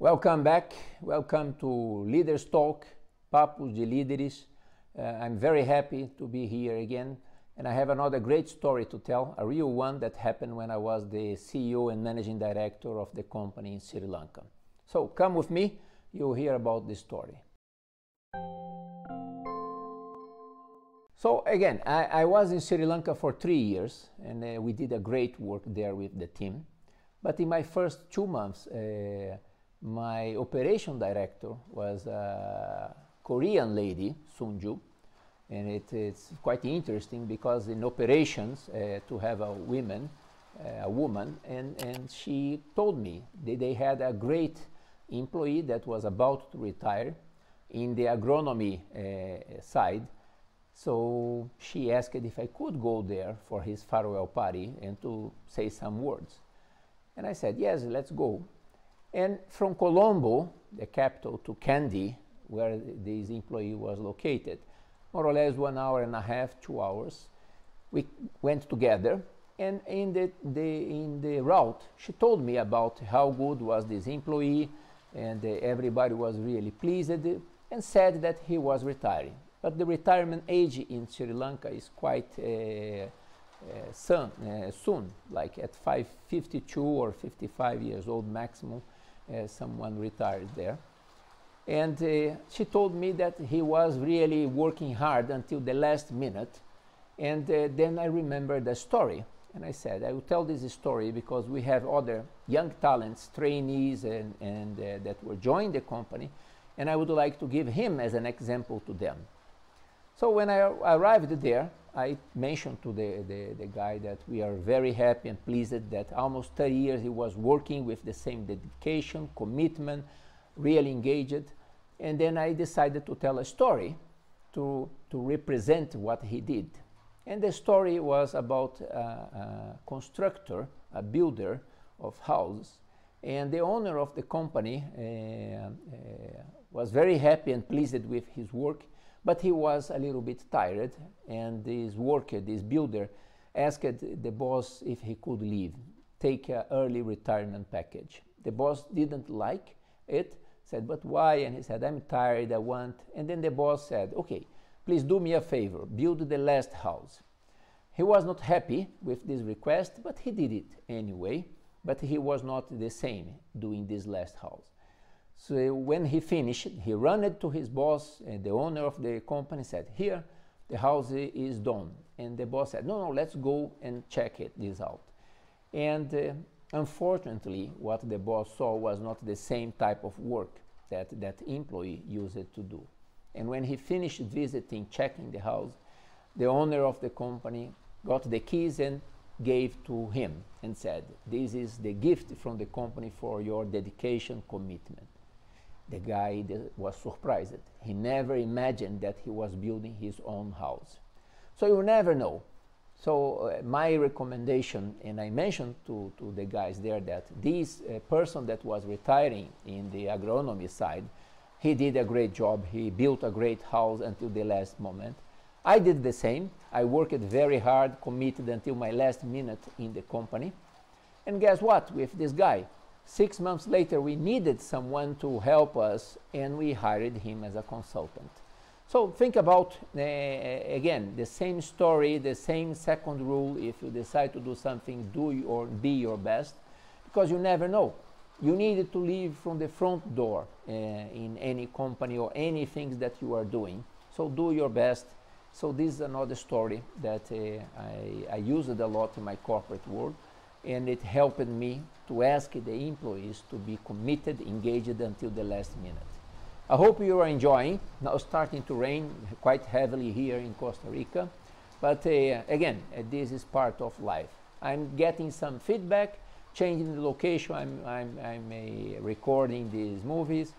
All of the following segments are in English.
Welcome back. Welcome to Leaders Talk, Papos de Líderes. Uh, I'm very happy to be here again. And I have another great story to tell, a real one that happened when I was the CEO and managing director of the company in Sri Lanka. So come with me, you'll hear about this story. So again, I, I was in Sri Lanka for three years and uh, we did a great work there with the team. But in my first two months, uh, my operation director was a Korean lady, Sunju, and it, it's quite interesting because in operations uh, to have a woman, uh, a woman, and, and she told me that they had a great employee that was about to retire in the agronomy uh, side. So she asked if I could go there for his farewell party and to say some words. And I said, yes, let's go. And from Colombo, the capital, to Kandy, where this employee was located, more or less one hour and a half, two hours, we went together. And in the, the, in the route, she told me about how good was this employee, and uh, everybody was really pleased, and said that he was retiring. But the retirement age in Sri Lanka is quite uh, uh, soon, uh, soon, like at 5, 52 or 55 years old maximum someone retired there. And uh, she told me that he was really working hard until the last minute. And uh, then I remembered the story. And I said, I will tell this story because we have other young talents, trainees, and, and uh, that were joined the company. And I would like to give him as an example to them. So when I arrived there, I mentioned to the, the, the, guy that we are very happy and pleased that almost 30 years he was working with the same dedication, commitment, really engaged. And then I decided to tell a story to, to represent what he did. And the story was about a, a constructor, a builder of houses. And the owner of the company uh, uh, was very happy and pleased with his work but he was a little bit tired, and this worker, this builder, asked the boss if he could leave, take an early retirement package. The boss didn't like it, said, But why? And he said, I'm tired, I want. And then the boss said, Okay, please do me a favor, build the last house. He was not happy with this request, but he did it anyway. But he was not the same doing this last house. So eh, when he finished, he ran it to his boss, and the owner of the company said, "Here, the house eh, is done." And the boss said, "No, no, let's go and check it this out." And uh, unfortunately, what the boss saw was not the same type of work that that employee used to do. And when he finished visiting, checking the house, the owner of the company got the keys and gave to him and said, This is the gift from the company for your dedication, commitment the guy was surprised. He never imagined that he was building his own house. So you never know. So uh, my recommendation, and I mentioned to, to the guys there that this uh, person that was retiring in the agronomy side, he did a great job. He built a great house until the last moment. I did the same. I worked very hard, committed until my last minute in the company. And guess what? With this guy, Six months later, we needed someone to help us, and we hired him as a consultant. So think about, uh, again, the same story, the same second rule. If you decide to do something, do or be your best, because you never know. You need to leave from the front door uh, in any company or anything that you are doing. So do your best. So this is another story that uh, I, I use it a lot in my corporate world and it helped me to ask the employees to be committed, engaged until the last minute. I hope you are enjoying. Now starting to rain quite heavily here in Costa Rica, but uh, again, uh, this is part of life. I'm getting some feedback, changing the location. I'm, I'm, I'm uh, recording these movies,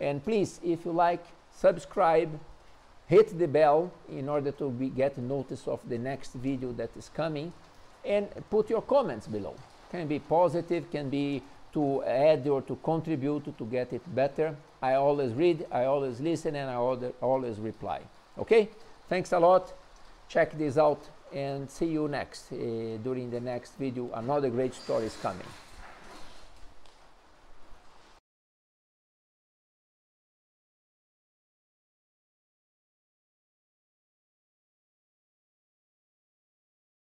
and please, if you like, subscribe, hit the bell in order to be, get notice of the next video that is coming and put your comments below. Can be positive, can be to add or to contribute to get it better. I always read, I always listen, and I always reply. Okay? Thanks a lot. Check this out and see you next uh, during the next video. Another great story is coming.